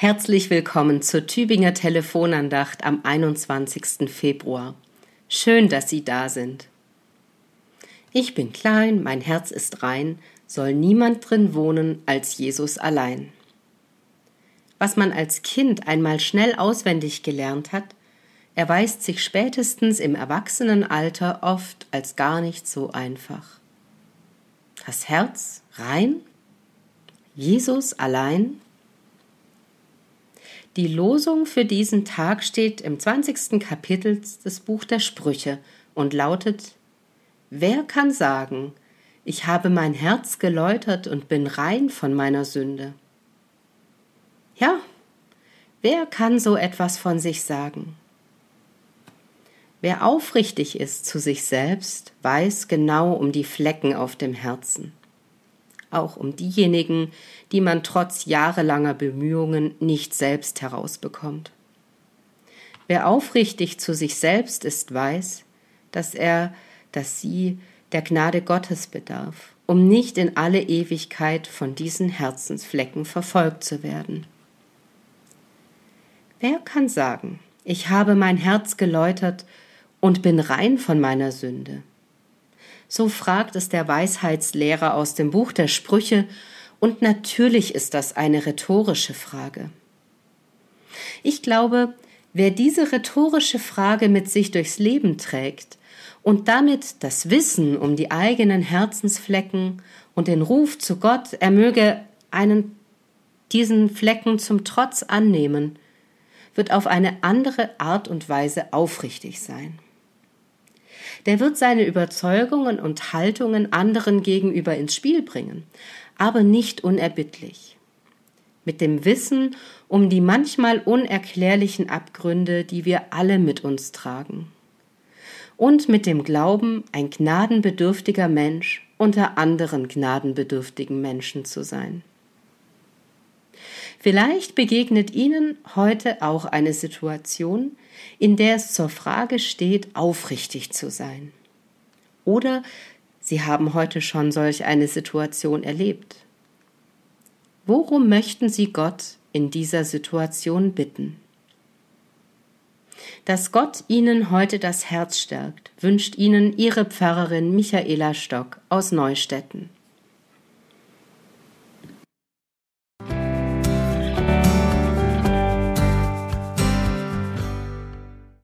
Herzlich willkommen zur Tübinger Telefonandacht am 21. Februar. Schön, dass Sie da sind. Ich bin klein, mein Herz ist rein, soll niemand drin wohnen als Jesus allein. Was man als Kind einmal schnell auswendig gelernt hat, erweist sich spätestens im Erwachsenenalter oft als gar nicht so einfach. Das Herz rein? Jesus allein? Die Losung für diesen Tag steht im 20. Kapitel des Buch der Sprüche und lautet Wer kann sagen, ich habe mein Herz geläutert und bin rein von meiner Sünde? Ja, wer kann so etwas von sich sagen? Wer aufrichtig ist zu sich selbst, weiß genau um die Flecken auf dem Herzen auch um diejenigen, die man trotz jahrelanger Bemühungen nicht selbst herausbekommt. Wer aufrichtig zu sich selbst ist, weiß, dass er, dass sie der Gnade Gottes bedarf, um nicht in alle Ewigkeit von diesen Herzensflecken verfolgt zu werden. Wer kann sagen, ich habe mein Herz geläutert und bin rein von meiner Sünde? So fragt es der Weisheitslehrer aus dem Buch der Sprüche, und natürlich ist das eine rhetorische Frage. Ich glaube, wer diese rhetorische Frage mit sich durchs Leben trägt und damit das Wissen um die eigenen Herzensflecken und den Ruf zu Gott, er möge einen diesen Flecken zum Trotz annehmen, wird auf eine andere Art und Weise aufrichtig sein der wird seine Überzeugungen und Haltungen anderen gegenüber ins Spiel bringen, aber nicht unerbittlich. Mit dem Wissen um die manchmal unerklärlichen Abgründe, die wir alle mit uns tragen. Und mit dem Glauben, ein gnadenbedürftiger Mensch unter anderen gnadenbedürftigen Menschen zu sein. Vielleicht begegnet Ihnen heute auch eine Situation, in der es zur Frage steht, aufrichtig zu sein. Oder Sie haben heute schon solch eine Situation erlebt. Worum möchten Sie Gott in dieser Situation bitten? Dass Gott Ihnen heute das Herz stärkt, wünscht Ihnen Ihre Pfarrerin Michaela Stock aus Neustetten.